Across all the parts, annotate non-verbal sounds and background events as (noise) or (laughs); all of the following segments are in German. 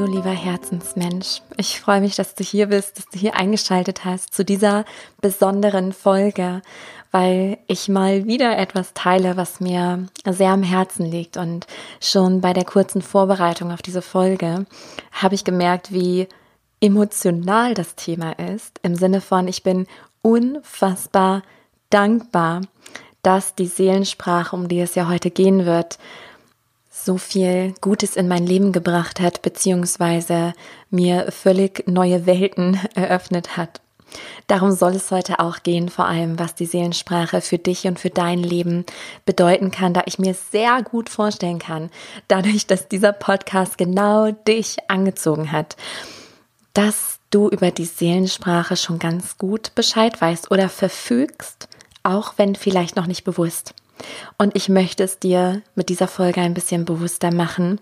du lieber Herzensmensch. Ich freue mich, dass du hier bist, dass du hier eingeschaltet hast zu dieser besonderen Folge, weil ich mal wieder etwas teile, was mir sehr am Herzen liegt. Und schon bei der kurzen Vorbereitung auf diese Folge habe ich gemerkt, wie emotional das Thema ist. Im Sinne von, ich bin unfassbar dankbar, dass die Seelensprache, um die es ja heute gehen wird, so viel Gutes in mein Leben gebracht hat, beziehungsweise mir völlig neue Welten (laughs) eröffnet hat. Darum soll es heute auch gehen, vor allem was die Seelensprache für dich und für dein Leben bedeuten kann, da ich mir sehr gut vorstellen kann, dadurch, dass dieser Podcast genau dich angezogen hat, dass du über die Seelensprache schon ganz gut Bescheid weißt oder verfügst, auch wenn vielleicht noch nicht bewusst. Und ich möchte es dir mit dieser Folge ein bisschen bewusster machen,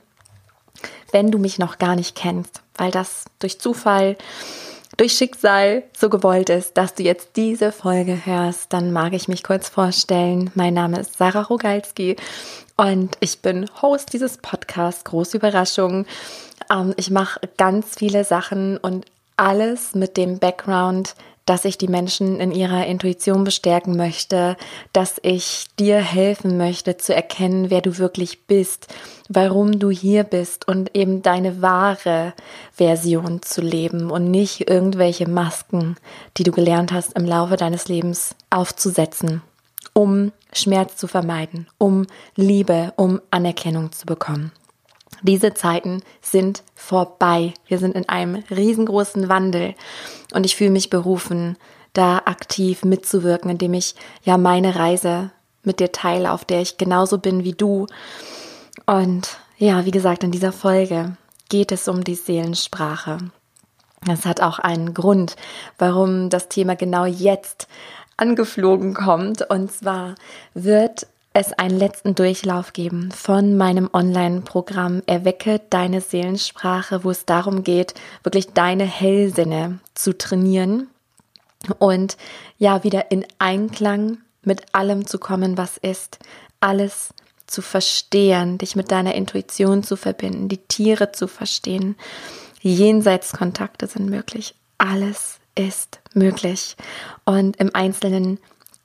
wenn du mich noch gar nicht kennst, weil das durch Zufall, durch Schicksal so gewollt ist, dass du jetzt diese Folge hörst, dann mag ich mich kurz vorstellen. Mein Name ist Sarah Rogalski und ich bin Host dieses Podcasts. Große Überraschung. Ähm, ich mache ganz viele Sachen und alles mit dem Background, dass ich die Menschen in ihrer Intuition bestärken möchte, dass ich dir helfen möchte zu erkennen, wer du wirklich bist, warum du hier bist und eben deine wahre Version zu leben und nicht irgendwelche Masken, die du gelernt hast im Laufe deines Lebens aufzusetzen, um Schmerz zu vermeiden, um Liebe, um Anerkennung zu bekommen. Diese Zeiten sind vorbei. Wir sind in einem riesengroßen Wandel und ich fühle mich berufen, da aktiv mitzuwirken, indem ich ja meine Reise mit dir teile, auf der ich genauso bin wie du. Und ja, wie gesagt, in dieser Folge geht es um die Seelensprache. Das hat auch einen Grund, warum das Thema genau jetzt angeflogen kommt. Und zwar wird es einen letzten Durchlauf geben von meinem Online-Programm Erwecke deine Seelensprache, wo es darum geht, wirklich deine Hellsinne zu trainieren und ja, wieder in Einklang mit allem zu kommen, was ist, alles zu verstehen, dich mit deiner Intuition zu verbinden, die Tiere zu verstehen. Jenseitskontakte sind möglich. Alles ist möglich. Und im Einzelnen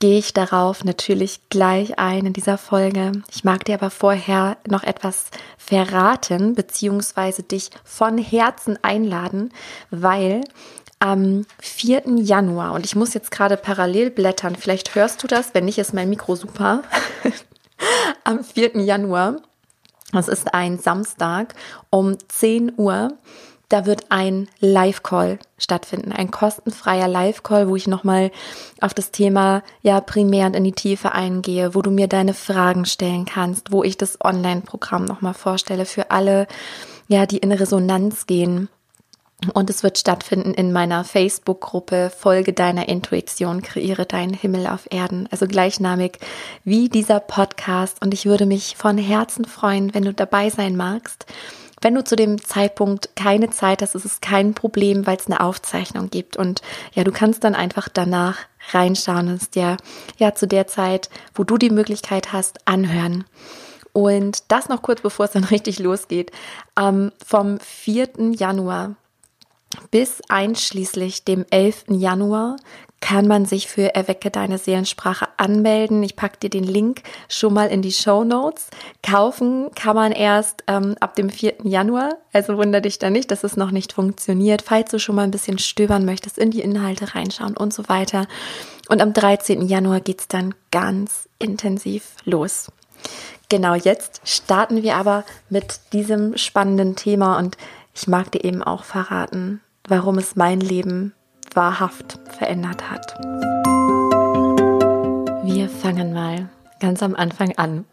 gehe ich darauf natürlich gleich ein in dieser Folge. Ich mag dir aber vorher noch etwas verraten, beziehungsweise dich von Herzen einladen, weil am 4. Januar, und ich muss jetzt gerade parallel blättern, vielleicht hörst du das, wenn nicht, ist mein Mikro super. (laughs) am 4. Januar, das ist ein Samstag um 10 Uhr, da wird ein Live-Call stattfinden, ein kostenfreier Live-Call, wo ich nochmal auf das Thema ja primär und in die Tiefe eingehe, wo du mir deine Fragen stellen kannst, wo ich das Online-Programm nochmal vorstelle für alle, ja, die in Resonanz gehen. Und es wird stattfinden in meiner Facebook-Gruppe Folge deiner Intuition, kreiere deinen Himmel auf Erden. Also gleichnamig wie dieser Podcast. Und ich würde mich von Herzen freuen, wenn du dabei sein magst. Wenn du zu dem Zeitpunkt keine Zeit hast, ist es kein Problem, weil es eine Aufzeichnung gibt. Und ja, du kannst dann einfach danach reinschauen und es dir ja zu der Zeit, wo du die Möglichkeit hast, anhören. Und das noch kurz, bevor es dann (laughs) richtig losgeht. Ähm, vom 4. Januar bis einschließlich dem 11. Januar kann man sich für Erwecke deine Seelensprache anmelden. Ich packe dir den Link schon mal in die Show Notes. Kaufen kann man erst ähm, ab dem 4. Januar. Also wunder dich da nicht, dass es noch nicht funktioniert. Falls du schon mal ein bisschen stöbern möchtest, in die Inhalte reinschauen und so weiter. Und am 13. Januar geht's dann ganz intensiv los. Genau jetzt starten wir aber mit diesem spannenden Thema und ich mag dir eben auch verraten, warum es mein Leben wahrhaft verändert hat. Wir fangen mal ganz am Anfang an.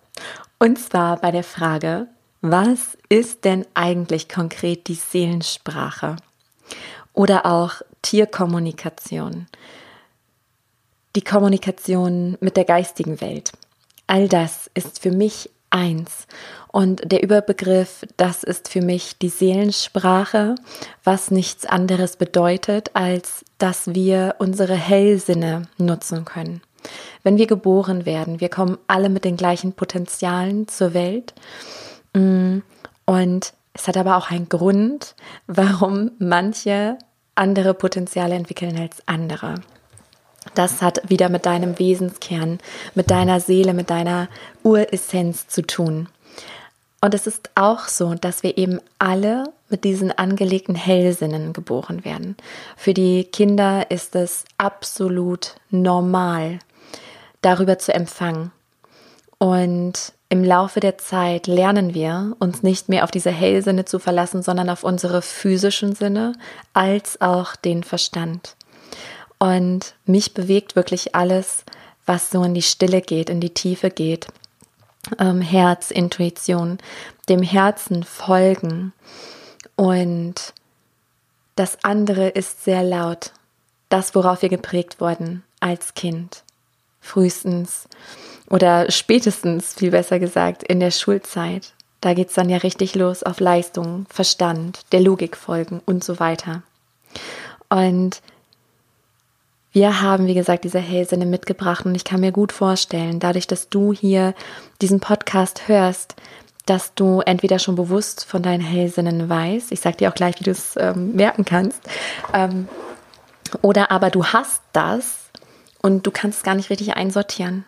Und zwar bei der Frage, was ist denn eigentlich konkret die Seelensprache? Oder auch Tierkommunikation, die Kommunikation mit der geistigen Welt. All das ist für mich eins. Und der Überbegriff, das ist für mich die Seelensprache, was nichts anderes bedeutet, als dass wir unsere Hellsinne nutzen können. Wenn wir geboren werden, wir kommen alle mit den gleichen Potenzialen zur Welt. Mm, und Es hat aber auch einen Grund, warum manche andere Potenziale entwickeln als andere. Das hat wieder mit deinem Wesenskern, mit deiner Seele, mit deiner Uressenz zu tun. Und es ist auch so, dass wir eben alle mit diesen angelegten Hellsinnen geboren werden. Für die Kinder ist es absolut normal, darüber zu empfangen. Und im Laufe der Zeit lernen wir, uns nicht mehr auf diese Hellsinne zu verlassen, sondern auf unsere physischen Sinne als auch den Verstand. Und mich bewegt wirklich alles, was so in die Stille geht, in die Tiefe geht. Ähm, Herz, Intuition, dem Herzen folgen. Und das andere ist sehr laut. Das, worauf wir geprägt wurden als Kind. Frühestens oder spätestens, viel besser gesagt, in der Schulzeit. Da geht es dann ja richtig los auf Leistung, Verstand, der Logik folgen und so weiter. Und wir haben, wie gesagt, diese Hellsinne mitgebracht und ich kann mir gut vorstellen, dadurch, dass du hier diesen Podcast hörst, dass du entweder schon bewusst von deinen Hellsinnen weißt, ich sage dir auch gleich, wie du es ähm, merken kannst, ähm, oder aber du hast das und du kannst es gar nicht richtig einsortieren.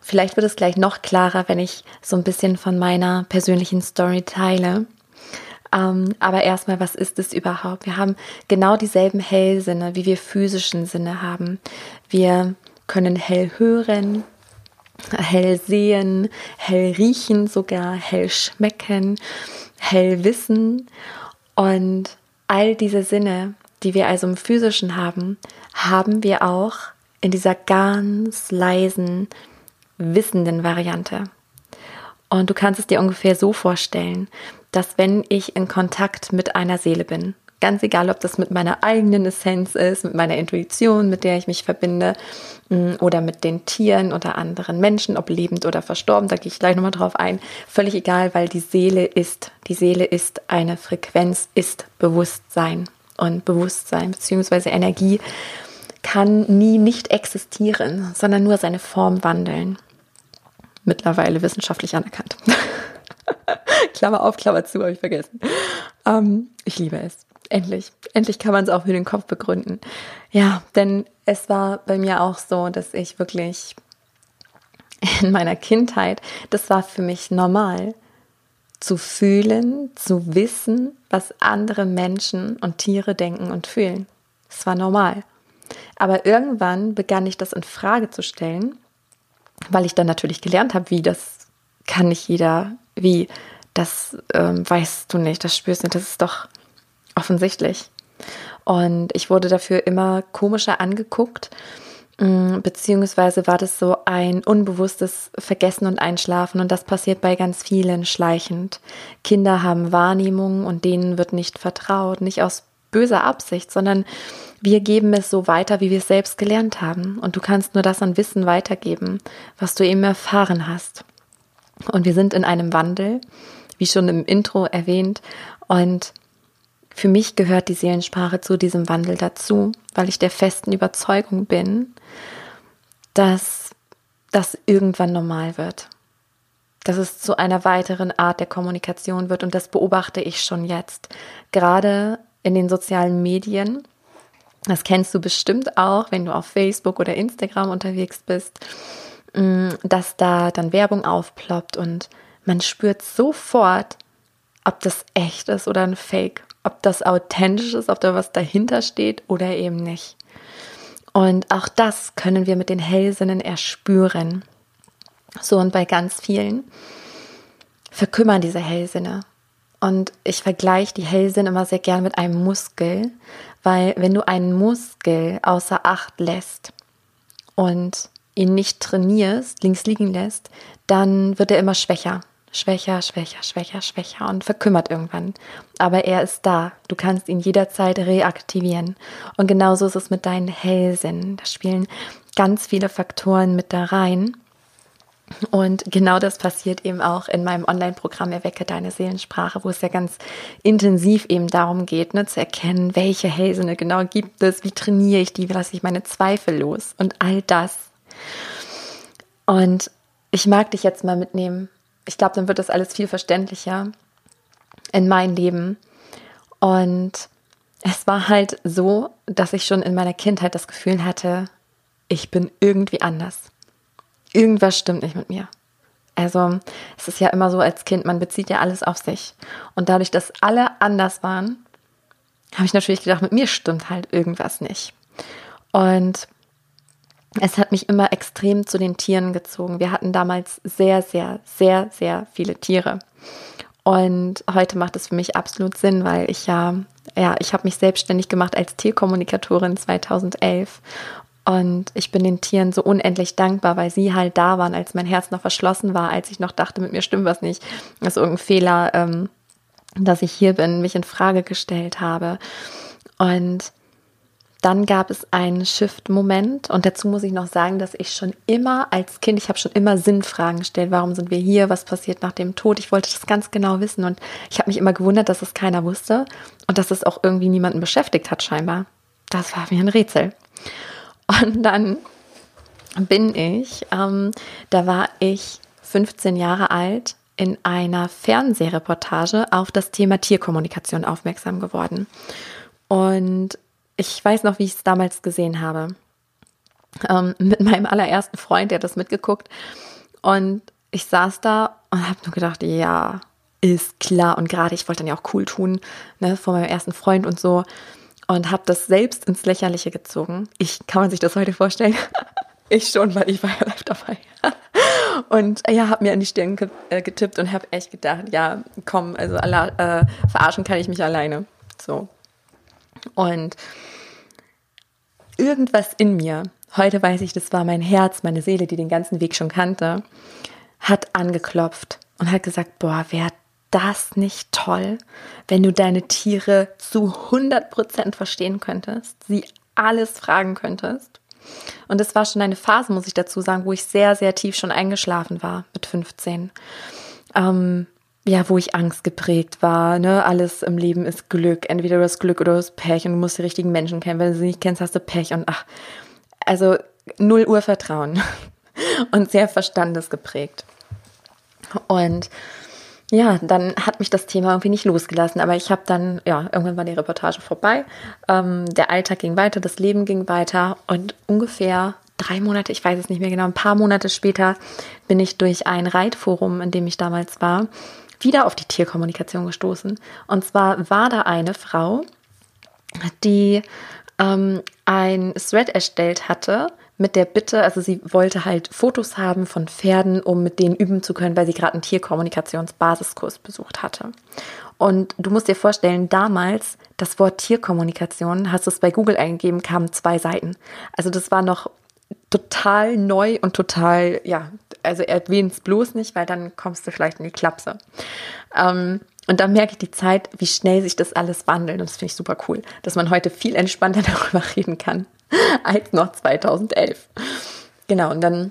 Vielleicht wird es gleich noch klarer, wenn ich so ein bisschen von meiner persönlichen Story teile. Ähm, aber erstmal, was ist es überhaupt? Wir haben genau dieselben Hellsinne, wie wir physischen Sinne haben. Wir können hell hören, hell sehen, hell riechen, sogar hell schmecken, hell wissen. Und all diese Sinne, die wir also im physischen haben, haben wir auch in dieser ganz leisen, wissenden Variante. Und du kannst es dir ungefähr so vorstellen, dass wenn ich in Kontakt mit einer Seele bin, ganz egal, ob das mit meiner eigenen Essenz ist, mit meiner Intuition, mit der ich mich verbinde, mm, oder mit den Tieren oder anderen Menschen, ob lebend oder verstorben, da gehe ich gleich nochmal drauf ein, völlig egal, weil die Seele ist, die Seele ist eine Frequenz, ist Bewusstsein. Und Bewusstsein bzw. Energie kann nie nicht existieren, sondern nur seine Form wandeln. Mittlerweile wissenschaftlich anerkannt. (laughs) (laughs) Klammer auf, Klammer zu, habe ich vergessen. Ähm, ich liebe es. Endlich. Endlich kann man es auch für den Kopf begründen. Ja, denn es war bei mir auch so, dass ich wirklich in meiner Kindheit, das war für mich normal, zu fühlen, zu wissen, was andere Menschen und Tiere denken und fühlen. Es war normal. Aber irgendwann begann ich das in Frage zu stellen, weil ich dann natürlich gelernt habe, wie das kann nicht jeder, wie das ähm, weißt du nicht, das spürst du nicht, das ist doch offensichtlich. Und ich wurde dafür immer komischer angeguckt, mm, beziehungsweise war das so ein unbewusstes Vergessen und Einschlafen und das passiert bei ganz vielen schleichend. Kinder haben Wahrnehmungen und denen wird nicht vertraut, nicht aus böser Absicht, sondern wir geben es so weiter, wie wir es selbst gelernt haben. Und du kannst nur das an Wissen weitergeben, was du eben erfahren hast. Und wir sind in einem Wandel wie schon im Intro erwähnt. Und für mich gehört die Seelensprache zu diesem Wandel dazu, weil ich der festen Überzeugung bin, dass das irgendwann normal wird. Dass es zu einer weiteren Art der Kommunikation wird und das beobachte ich schon jetzt. Gerade in den sozialen Medien. Das kennst du bestimmt auch, wenn du auf Facebook oder Instagram unterwegs bist, dass da dann Werbung aufploppt und man spürt sofort, ob das echt ist oder ein Fake, ob das authentisch ist, ob da was dahinter steht oder eben nicht. Und auch das können wir mit den Hellsinnen erspüren. So und bei ganz vielen verkümmern diese Hellsinne. Und ich vergleiche die Hellsinne immer sehr gern mit einem Muskel, weil wenn du einen Muskel außer Acht lässt und ihn nicht trainierst, links liegen lässt, dann wird er immer schwächer schwächer, schwächer, schwächer, schwächer und verkümmert irgendwann. Aber er ist da. Du kannst ihn jederzeit reaktivieren. Und genauso ist es mit deinen Hellsinn. Da spielen ganz viele Faktoren mit da rein. Und genau das passiert eben auch in meinem Online-Programm Erwecke deine Seelensprache, wo es ja ganz intensiv eben darum geht, ne, zu erkennen, welche Hellsinne genau gibt es, wie trainiere ich die, wie lasse ich meine Zweifel los und all das. Und ich mag dich jetzt mal mitnehmen ich glaube, dann wird das alles viel verständlicher. in mein Leben. Und es war halt so, dass ich schon in meiner Kindheit das Gefühl hatte, ich bin irgendwie anders. Irgendwas stimmt nicht mit mir. Also es ist ja immer so als Kind, man bezieht ja alles auf sich. Und dadurch, dass alle anders waren, habe ich natürlich gedacht, mit mir stimmt halt irgendwas nicht. Und es hat mich immer extrem zu den Tieren gezogen. Wir hatten damals sehr, sehr, sehr, sehr viele Tiere. Und heute macht es für mich absolut Sinn, weil ich ja, ja, ich habe mich selbstständig gemacht als Tierkommunikatorin 2011 und ich bin den Tieren so unendlich dankbar, weil sie halt da waren, als mein Herz noch verschlossen war, als ich noch dachte, mit mir stimmt was nicht. Ist irgendein Fehler, ähm, dass ich hier bin, mich in Frage gestellt habe. Und dann gab es einen Shift-Moment und dazu muss ich noch sagen, dass ich schon immer als Kind, ich habe schon immer Sinnfragen gestellt. Warum sind wir hier? Was passiert nach dem Tod? Ich wollte das ganz genau wissen und ich habe mich immer gewundert, dass es keiner wusste und dass es auch irgendwie niemanden beschäftigt hat scheinbar. Das war mir ein Rätsel. Und dann bin ich, ähm, da war ich 15 Jahre alt, in einer Fernsehreportage auf das Thema Tierkommunikation aufmerksam geworden. Und ich weiß noch, wie ich es damals gesehen habe. Ähm, mit meinem allerersten Freund, der hat das mitgeguckt. Und ich saß da und habe nur gedacht, ja, ist klar. Und gerade ich wollte dann ja auch cool tun, ne, vor meinem ersten Freund und so und habe das selbst ins Lächerliche gezogen. Ich kann man sich das heute vorstellen. (laughs) ich schon, weil ich war ja live dabei. (laughs) und ja, habe mir an die Stirn äh, getippt und habe echt gedacht, ja, komm, also äh, verarschen kann ich mich alleine. So. Und irgendwas in mir, heute weiß ich, das war mein Herz, meine Seele, die den ganzen Weg schon kannte, hat angeklopft und hat gesagt, boah, wer das nicht toll, wenn du deine Tiere zu 100% verstehen könntest, sie alles fragen könntest? Und es war schon eine Phase, muss ich dazu sagen, wo ich sehr, sehr tief schon eingeschlafen war mit 15. Ähm, ja, wo ich Angst geprägt war, ne, alles im Leben ist Glück, entweder du hast Glück oder du hast Pech und du musst die richtigen Menschen kennen, wenn du sie nicht kennst, hast du Pech und ach, also null Urvertrauen (laughs) und sehr verstandesgeprägt. Und ja, dann hat mich das Thema irgendwie nicht losgelassen. Aber ich habe dann, ja, irgendwann war die Reportage vorbei. Ähm, der Alltag ging weiter, das Leben ging weiter und ungefähr drei Monate, ich weiß es nicht mehr genau, ein paar Monate später bin ich durch ein Reitforum, in dem ich damals war, wieder auf die Tierkommunikation gestoßen. Und zwar war da eine Frau, die ähm, ein Thread erstellt hatte mit der Bitte, also sie wollte halt Fotos haben von Pferden, um mit denen üben zu können, weil sie gerade einen Tierkommunikationsbasiskurs besucht hatte. Und du musst dir vorstellen, damals das Wort Tierkommunikation, hast du es bei Google eingegeben, kamen zwei Seiten. Also das war noch total neu und total, ja, also erwähnt es bloß nicht, weil dann kommst du vielleicht in die Klapse. Ähm, und dann merke ich die Zeit, wie schnell sich das alles wandelt. Und das finde ich super cool, dass man heute viel entspannter (laughs) darüber reden kann (laughs) als noch 2011. Genau, und dann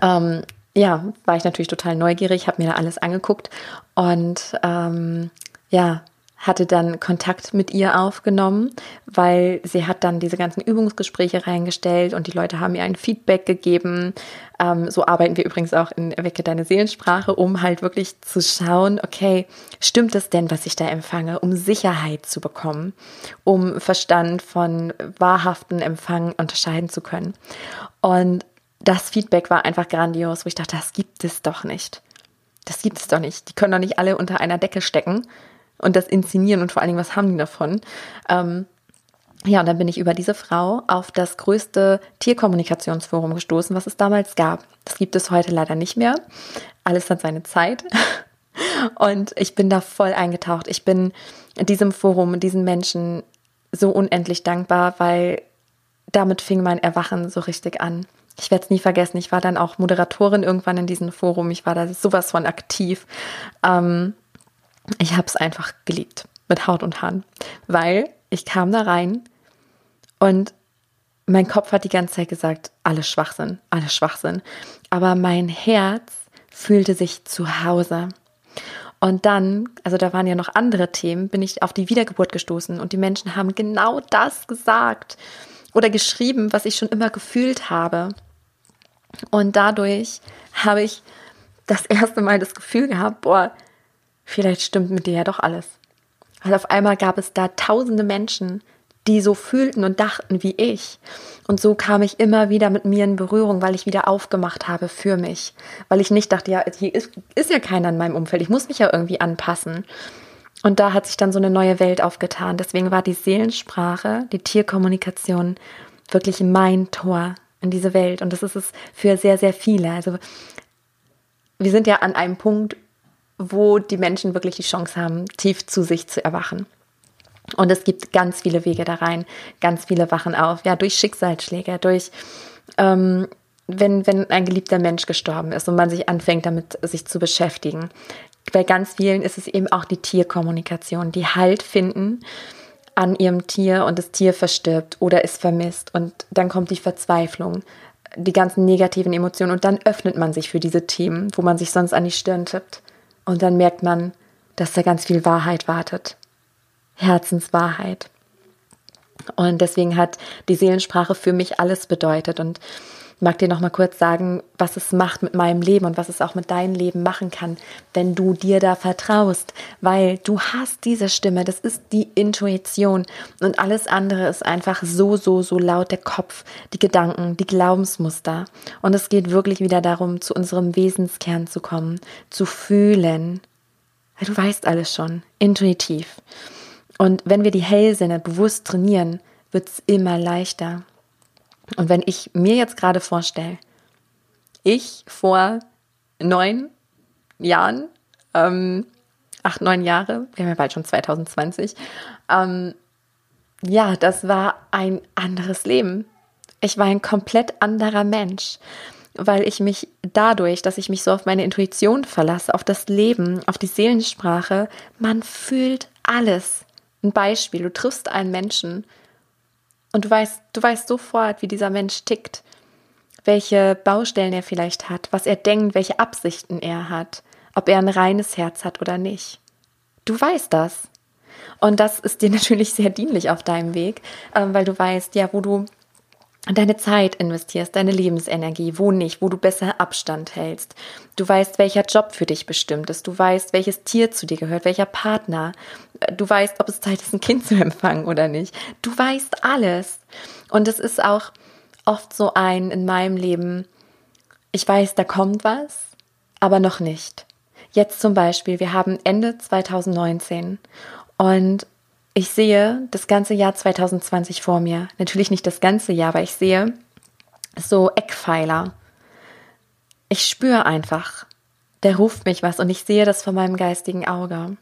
ähm, ja, war ich natürlich total neugierig, habe mir da alles angeguckt und ähm, ja, hatte dann Kontakt mit ihr aufgenommen, weil sie hat dann diese ganzen Übungsgespräche reingestellt und die Leute haben ihr ein Feedback gegeben. Ähm, so arbeiten wir übrigens auch in Wecke deine Seelensprache, um halt wirklich zu schauen, okay, stimmt es denn, was ich da empfange, um Sicherheit zu bekommen, um Verstand von wahrhaften Empfang unterscheiden zu können. Und das Feedback war einfach grandios, wo ich dachte, das gibt es doch nicht. Das gibt es doch nicht. Die können doch nicht alle unter einer Decke stecken und das inszenieren und vor allen Dingen, was haben die davon? Ähm, ja, und dann bin ich über diese Frau auf das größte Tierkommunikationsforum gestoßen, was es damals gab. Das gibt es heute leider nicht mehr. Alles hat seine Zeit. (laughs) Und ich bin da voll eingetaucht. Ich bin diesem Forum, diesen Menschen so unendlich dankbar, weil damit fing mein Erwachen so richtig an. Ich werde es nie vergessen. Ich war dann auch Moderatorin irgendwann in diesem Forum. Ich war da sowas von aktiv. Ähm, ich habe es einfach geliebt mit Haut und Haaren, weil ich kam da rein und mein Kopf hat die ganze Zeit gesagt, alles Schwachsinn, alles Schwachsinn. Aber mein Herz fühlte sich zu Hause. Und dann, also da waren ja noch andere Themen, bin ich auf die Wiedergeburt gestoßen und die Menschen haben genau das gesagt oder geschrieben, was ich schon immer gefühlt habe. Und dadurch habe ich das erste Mal das Gefühl gehabt, boah, vielleicht stimmt mit dir ja doch alles. Weil auf einmal gab es da tausende Menschen, die so fühlten und dachten wie ich. Und so kam ich immer wieder mit mir in Berührung, weil ich wieder aufgemacht habe für mich. Weil ich nicht dachte, ja, hier ist, ist ja keiner in meinem Umfeld, ich muss mich ja irgendwie anpassen. Und da hat sich dann so eine neue Welt aufgetan. Deswegen war die Seelensprache, die Tierkommunikation wirklich mein Tor in diese Welt. Und das ist es für sehr, sehr viele. Also wir sind ja an einem Punkt, wo die Menschen wirklich die Chance haben, tief zu sich zu erwachen. Und es gibt ganz viele Wege da rein, ganz viele wachen auf. Ja, durch Schicksalsschläge, durch, ähm, wenn, wenn ein geliebter Mensch gestorben ist und man sich anfängt, damit sich zu beschäftigen. Bei ganz vielen ist es eben auch die Tierkommunikation, die Halt finden an ihrem Tier und das Tier verstirbt oder ist vermisst. Und dann kommt die Verzweiflung, die ganzen negativen Emotionen und dann öffnet man sich für diese Themen, wo man sich sonst an die Stirn tippt. Und dann merkt man, dass da ganz viel Wahrheit wartet. Herzenswahrheit. Und deswegen hat die Seelensprache für mich alles bedeutet. Und mag dir noch mal kurz sagen, was es macht mit meinem Leben und was es auch mit deinem Leben machen kann, wenn du dir da vertraust, weil du hast diese Stimme, das ist die Intuition und alles andere ist einfach so so so laut der Kopf, die Gedanken, die Glaubensmuster und es geht wirklich wieder darum, zu unserem Wesenskern zu kommen, zu fühlen. Du weißt alles schon, intuitiv. Und wenn wir die Hellsinne bewusst trainieren, wird es immer leichter. Und wenn ich mir jetzt gerade vorstelle, ich vor neun Jahren, ähm, acht, neun Jahre, wir haben ja bald schon 2020, ähm, ja, das war ein anderes Leben. Ich war ein komplett anderer Mensch, weil ich mich dadurch, dass ich mich so auf meine Intuition verlasse, auf das Leben, auf die Seelensprache, man fühlt alles. Ein Beispiel, du triffst einen Menschen und du weißt, du weißt sofort, wie dieser Mensch tickt, welche Baustellen er vielleicht hat, was er denkt, welche Absichten er hat, ob er ein reines Herz hat oder nicht. Du weißt das. Und das ist dir (laughs) natürlich sehr dienlich auf deinem Weg, ähm, weil du weißt, ja, wo du deine Zeit investierst, deine Lebensenergie, wo nicht, wo du besser Abstand hältst. Du weißt, welcher Job für dich bestimmt ist. Du weißt, welches Tier zu dir gehört, welcher Partner. Du weißt, ob es Zeit ist, ein Kind (laughs) zu empfangen oder nicht. Du weißt alles. Und es ist auch oft so ein in meinem Leben, ich weiß, da kommt was, aber noch nicht. Jetzt zum Beispiel, wir haben Ende 2019 und ich sehe das ganze Jahr 2020 vor mir. Natürlich nicht das ganze Jahr, aber ich sehe so Eckpfeiler. Ich spüre einfach, der ruft mich was und ich sehe das vor meinem geistigen Auge.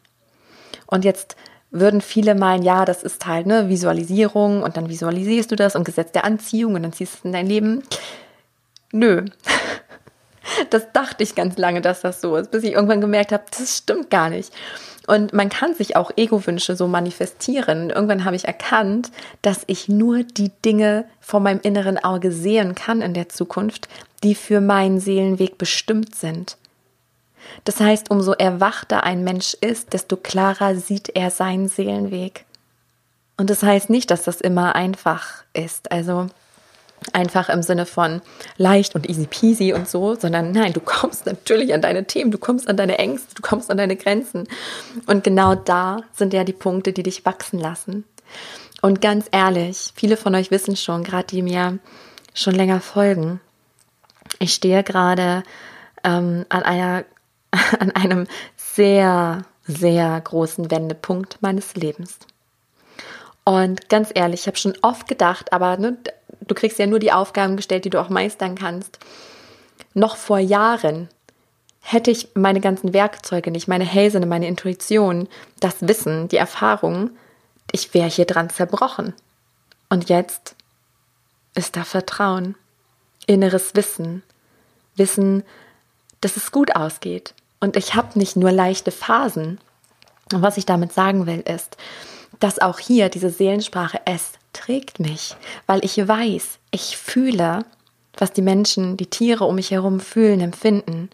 Und jetzt würden viele meinen, ja, das ist halt eine Visualisierung und dann visualisierst du das und Gesetz der Anziehung und dann ziehst du es in dein Leben. Nö. (laughs) Das dachte ich ganz lange, dass das so ist, bis ich irgendwann gemerkt habe, das stimmt gar nicht. Und man kann sich auch Ego-Wünsche so manifestieren. Irgendwann habe ich erkannt, dass ich nur die Dinge vor meinem inneren Auge sehen kann in der Zukunft, die für meinen Seelenweg bestimmt sind. Das heißt, umso erwachter ein Mensch ist, desto klarer sieht er seinen Seelenweg. Und das heißt nicht, dass das immer einfach ist. Also einfach im Sinne von leicht und easy peasy und so, sondern nein, du kommst (laughs) natürlich an deine Themen, du kommst an deine Ängste, du kommst an deine Grenzen. Und genau da sind ja die Punkte, die dich wachsen lassen. Und ganz ehrlich, viele von euch wissen schon, gerade die mir schon länger folgen, ich stehe gerade ähm, an einer, (laughs) an einem sehr, sehr großen Wendepunkt meines Lebens. Und ganz ehrlich, ich habe schon oft gedacht, aber ne, du kriegst ja nur die Aufgaben gestellt, die du auch meistern kannst. Noch vor Jahren hätte ich meine ganzen Werkzeuge nicht, meine Hellsinne, meine Intuition, das Wissen, die Erfahrung, ich wäre hier dran zerbrochen. Und jetzt ist da Vertrauen, inneres Wissen, Wissen, dass es gut ausgeht. Und ich habe nicht nur leichte Phasen. Und was ich damit sagen will, ist, dass auch hier diese Seelensprache es trägt mich, weil ich weiß, ich fühle, was die Menschen, die Tiere um mich herum fühlen, empfinden.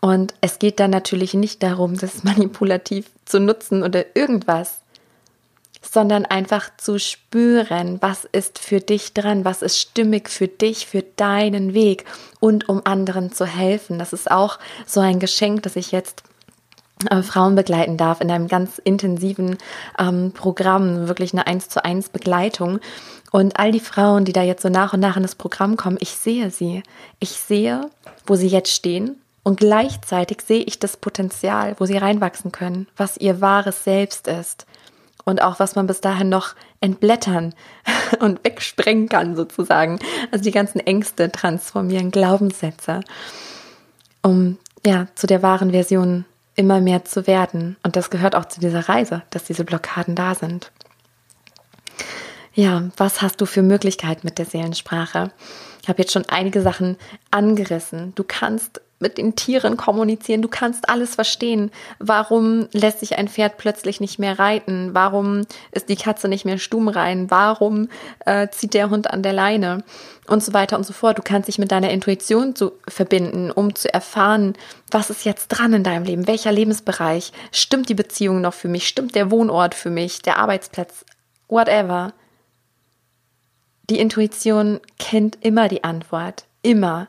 Und es geht dann natürlich nicht darum, das (laughs) manipulativ zu nutzen oder irgendwas, sondern einfach zu spüren, was ist für dich dran, was ist stimmig für dich, für deinen Weg und um anderen zu helfen. Das ist auch so ein Geschenk, das ich jetzt Frauen begleiten darf in einem ganz intensiven ähm, Programm, wirklich eine 1 zu 1 Begleitung. Und all die Frauen, die da jetzt so nach und nach in das Programm kommen, ich sehe sie. Ich sehe, wo sie jetzt stehen. Und gleichzeitig sehe ich das Potenzial, wo sie reinwachsen können, was ihr wahres Selbst ist. Und auch, was man bis dahin noch entblättern (laughs) und wegsprengen kann, sozusagen. Also die ganzen Ängste transformieren, Glaubenssätze, um ja zu der wahren Version immer mehr zu werden. Und das gehört auch zu dieser Reise, dass diese Blockaden da sind. Ja, was hast du für Möglichkeiten mit der Seelensprache? Ich habe jetzt schon einige Sachen angerissen. Du kannst mit den Tieren kommunizieren, du kannst alles verstehen. Warum lässt sich ein Pferd plötzlich nicht mehr reiten? Warum ist die Katze nicht mehr stumm rein? Warum äh, zieht der Hund an der Leine? Und so weiter und so fort. Du kannst dich mit deiner Intuition zu verbinden, um zu erfahren, was ist jetzt dran in deinem Leben? Welcher Lebensbereich? Stimmt die Beziehung noch für mich? Stimmt der Wohnort für mich? Der Arbeitsplatz? Whatever. Die Intuition kennt immer die Antwort. Immer.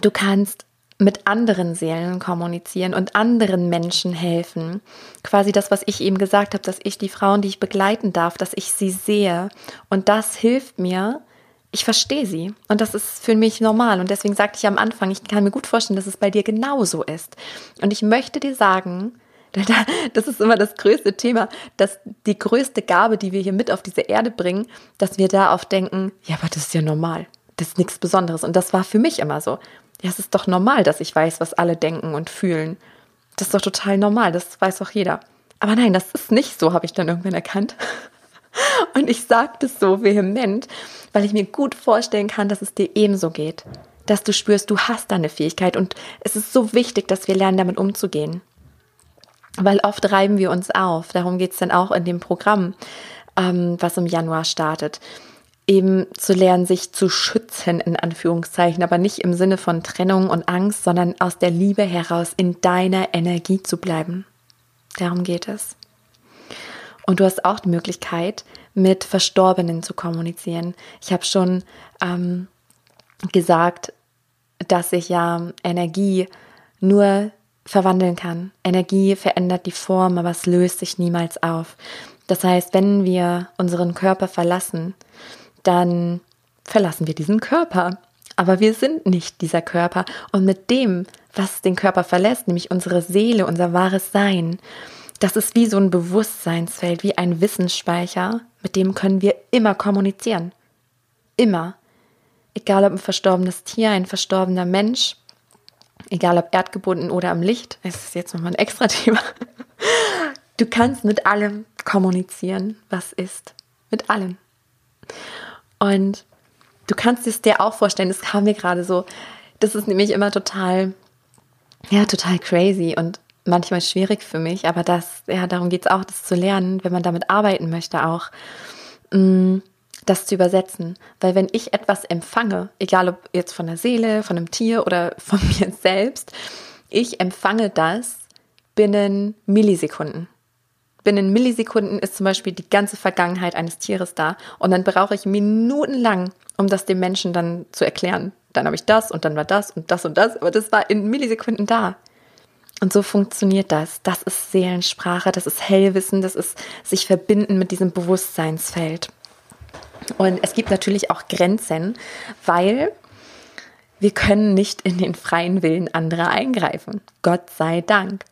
Du kannst mit anderen Seelen kommunizieren und anderen Menschen helfen. Quasi das, was ich eben gesagt habe, dass ich die Frauen, die ich begleiten darf, dass ich sie sehe. Und das hilft mir. Ich verstehe sie. Und das ist für mich normal. Und deswegen sagte ich am Anfang, ich kann mir gut vorstellen, dass es bei dir genauso ist. Und ich möchte dir sagen, (laughs) das ist immer das größte Thema, dass die größte Gabe, die wir hier mit auf diese Erde bringen, dass wir da oft denken, ja, aber das ist ja normal. Das ist nichts Besonderes. Und das war für mich immer so. Ja, es ist doch normal, dass ich weiß, was alle denken und fühlen. Das ist doch total normal, das weiß doch jeder. Aber nein, das ist nicht so, habe ich dann irgendwann erkannt. (laughs) Und ich sage das so vehement, weil ich mir gut vorstellen kann, dass es dir ebenso geht. Dass du spürst, du hast da eine Fähigkeit und es ist so wichtig, dass wir lernen, damit umzugehen. Weil oft reiben wir uns auf. Darum geht es dann auch in dem Programm, ähm, was im Januar startet eben zu lernen, sich zu schützen, in Anführungszeichen, aber nicht im Sinne von Trennung und Angst, sondern aus der Liebe heraus in deiner Energie zu bleiben. Darum geht es. Und du hast auch die Möglichkeit, mit Verstorbenen zu kommunizieren. Ich habe schon ähm, gesagt, dass sich ja Energie nur verwandeln kann. Energie verändert die Form, aber es löst sich niemals auf. Das heißt, wenn wir unseren Körper verlassen, dann verlassen wir diesen Körper. Aber wir sind nicht dieser Körper. Und mit dem, was den Körper verlässt, nämlich unsere Seele, unser wahres Sein, das ist wie so ein Bewusstseinsfeld, wie ein Wissensspeicher, mit dem können wir immer kommunizieren. Immer. Egal ob ein verstorbenes Tier, ein verstorbener Mensch, egal ob erdgebunden oder am Licht, es ist jetzt nochmal ein extra (laughs) Thema. Du kannst mit allem kommunizieren, was ist. Mit allem. Und du kannst es dir auch vorstellen, das kam mir gerade so, das ist nämlich immer total, ja, total crazy und manchmal schwierig für mich, aber das, ja, darum geht es auch, das zu lernen, wenn man damit arbeiten möchte auch, mm, das zu übersetzen. Weil wenn ich etwas empfange, egal ob jetzt von der Seele, von einem Tier oder (laughs) von mir selbst, ich empfange das binnen Millisekunden binnen Millisekunden ist zum Beispiel die ganze Vergangenheit eines Tieres da. Und dann brauche ich minutenlang, um das dem Menschen dann zu erklären. Dann habe ich das und dann war das und das und das, aber das war in Millisekunden da. Und so funktioniert das. Das ist Seelensprache, das ist Hellwissen, das ist sich verbinden mit diesem Bewusstseinsfeld. Und es gibt natürlich auch Grenzen, weil wir können nicht in den freien Willen anderer eingreifen. Gott sei Dank.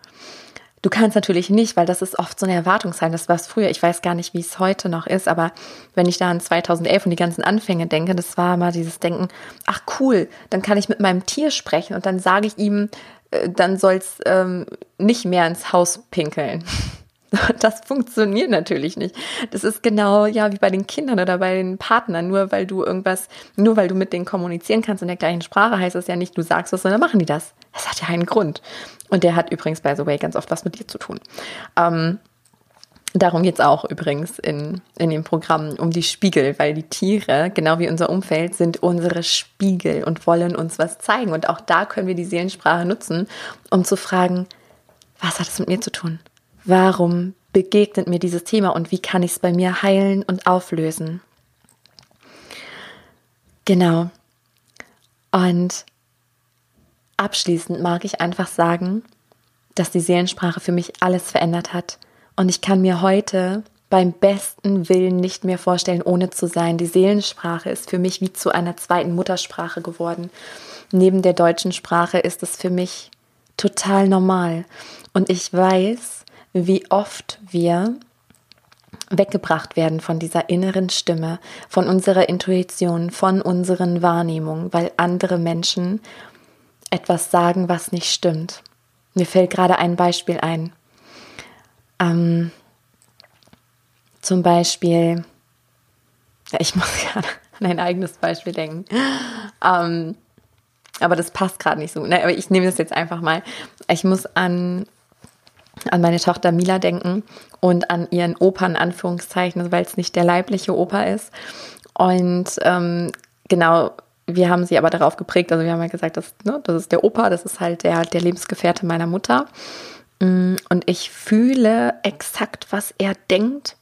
Du kannst natürlich nicht, weil das ist oft so eine Erwartungshaltung. Das war es früher. Ich weiß gar nicht, wie es heute noch ist, aber wenn ich da an 2011 und die ganzen Anfänge denke, das war mal dieses Denken, ach cool, dann kann ich mit meinem Tier sprechen und dann sage ich ihm, äh, dann soll es ähm, nicht mehr ins Haus pinkeln. (laughs) Das funktioniert natürlich nicht. Das ist genau ja wie bei den Kindern oder bei den Partnern. Nur weil du irgendwas, nur weil du mit denen kommunizieren kannst in der gleichen Sprache, heißt das ja nicht, du sagst was, sondern machen die das. Das hat ja einen Grund. Und der hat übrigens, by the way, ganz oft was mit dir zu tun. Ähm, Darum geht es auch übrigens in, in dem Programm um die Spiegel, weil die Tiere, genau wie unser Umfeld, sind unsere Spiegel und wollen uns was zeigen. Und auch da können wir die Seelensprache nutzen, um zu fragen, was hat es mit mir zu tun? Warum begegnet mir dieses Thema und wie kann ich es bei mir heilen und auflösen? Genau. Und abschließend mag ich einfach sagen, dass die Seelensprache für mich alles verändert hat. Und ich kann mir heute beim besten Willen nicht mehr vorstellen, ohne zu sein. Die Seelensprache ist für mich wie zu einer zweiten Muttersprache geworden. Neben der deutschen Sprache ist es für mich total normal. Und ich weiß, wie oft wir weggebracht werden von dieser inneren Stimme, von unserer Intuition, von unseren Wahrnehmungen, weil andere Menschen etwas sagen, was nicht stimmt. Mir fällt gerade ein Beispiel ein. Ähm, zum Beispiel, ich (laughs) muss gerade an ein eigenes Beispiel denken. Ähm, aber das passt gerade nicht so. Ne, aber ich nehme das jetzt einfach mal. Ich muss an, an meine Tochter Mila denken und an ihren Opa in Anführungszeichen, weil es nicht der leibliche Opa ist. Und ähm, genau, wir haben sie aber darauf geprägt, also wir haben ja gesagt, das, ne, das ist der Opa, das ist halt der, der Lebensgefährte meiner Mutter. Mm, und ich fühle exakt, was er denkt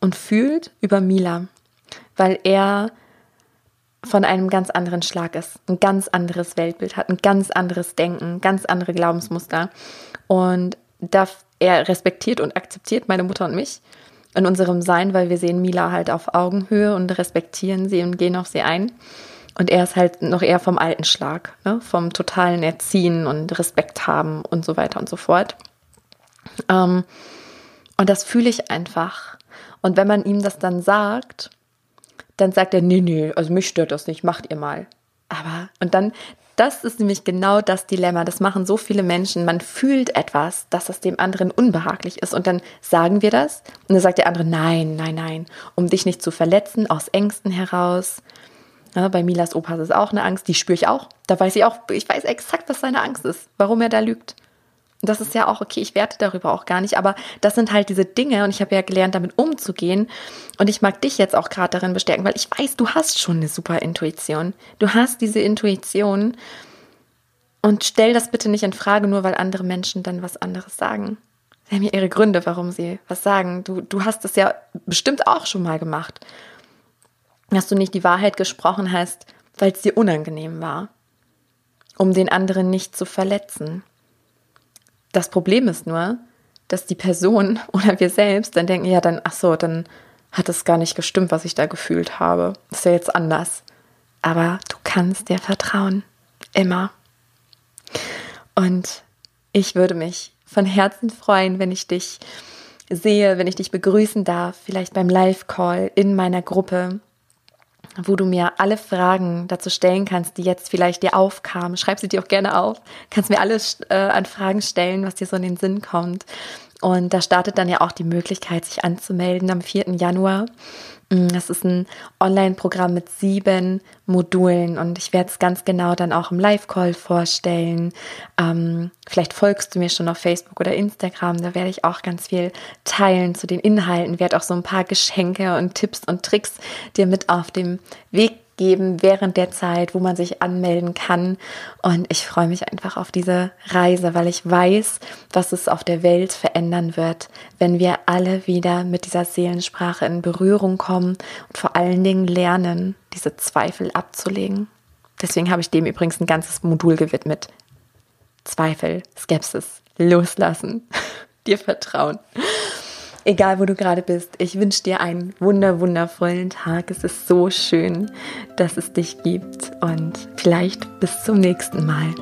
und fühlt über Mila, weil er von einem ganz anderen Schlag ist, ein ganz anderes Weltbild hat, ein ganz anderes Denken, ganz andere Glaubensmuster. Und da er respektiert und akzeptiert meine Mutter und mich in unserem Sein, weil wir sehen Mila halt auf Augenhöhe und respektieren sie und gehen auf sie ein. Und er ist halt noch eher vom alten Schlag, ne? vom totalen Erziehen und Respekt haben und so weiter und so fort. Ähm, und das fühle ich einfach. Und wenn man ihm das dann sagt, dann sagt er, nee, nee, also mich stört das nicht, macht ihr mal. Aber, und dann, das ist nämlich genau das Dilemma. Das machen so viele Menschen. Man fühlt etwas, dass es dem anderen unbehaglich ist. Und dann sagen wir das. Und dann sagt der andere, nein, nein, nein, um dich nicht zu verletzen, aus Ängsten heraus. Ja, bei Milas Opa ist es auch eine Angst, die spüre ich auch. Da weiß ich auch, ich weiß exakt, was seine Angst ist, warum er da lügt. Und das ist ja auch okay, ich werte darüber auch gar nicht, aber das sind halt diese Dinge und ich habe ja gelernt, damit umzugehen. Und ich mag dich jetzt auch gerade darin bestärken, weil ich weiß, du hast schon eine super Intuition. Du hast diese Intuition und stell das bitte nicht in Frage, nur weil andere Menschen dann was anderes sagen. Sie haben ja ihre Gründe, warum sie was sagen. Du, du hast es ja bestimmt auch schon mal gemacht. Dass du nicht die Wahrheit gesprochen hast, weil es dir unangenehm war, um den anderen nicht zu verletzen. Das Problem ist nur, dass die Person (laughs) oder wir selbst dann denken, ja, dann, ach so, dann hat es gar nicht gestimmt, was ich da gefühlt habe. ist ja jetzt anders. Aber du kannst dir vertrauen. Immer. Und ich würde mich von Herzen freuen, wenn ich dich sehe, wenn ich dich begrüßen darf, vielleicht beim Live-Call in meiner Gruppe wo du mir alle Fragen dazu stellen kannst, die jetzt vielleicht dir aufkamen. Schreib sie dir auch gerne auf. Kannst mir alles äh, an Fragen stellen, was dir so in den Sinn kommt. Und da startet dann ja auch die Möglichkeit, sich anzumelden am 4. Januar. Mm, das ist ein Online-Programm mit sieben Modulen und ich werde es ganz genau dann auch im Live-Call vorstellen. Ähm, vielleicht folgst du mir schon auf Facebook oder Instagram, da werde ich auch ganz viel teilen zu den Inhalten, werde auch so ein paar Geschenke und Tipps und Tricks dir mit auf dem Weg geben während der Zeit, wo man sich anmelden kann. Und ich freue mich einfach auf diese Reise, weil ich weiß, was es auf der Welt verändern wird, wenn wir alle wieder mit dieser Seelensprache in Berührung kommen und vor allen Dingen lernen, diese Zweifel abzulegen. Deswegen habe ich dem übrigens ein ganzes Modul gewidmet. Zweifel, Skepsis, loslassen, (laughs) dir vertrauen. Egal, wo du gerade bist, ich wünsche dir einen wunder, wundervollen Tag. Es ist so schön, dass es dich gibt und vielleicht bis zum nächsten Mal.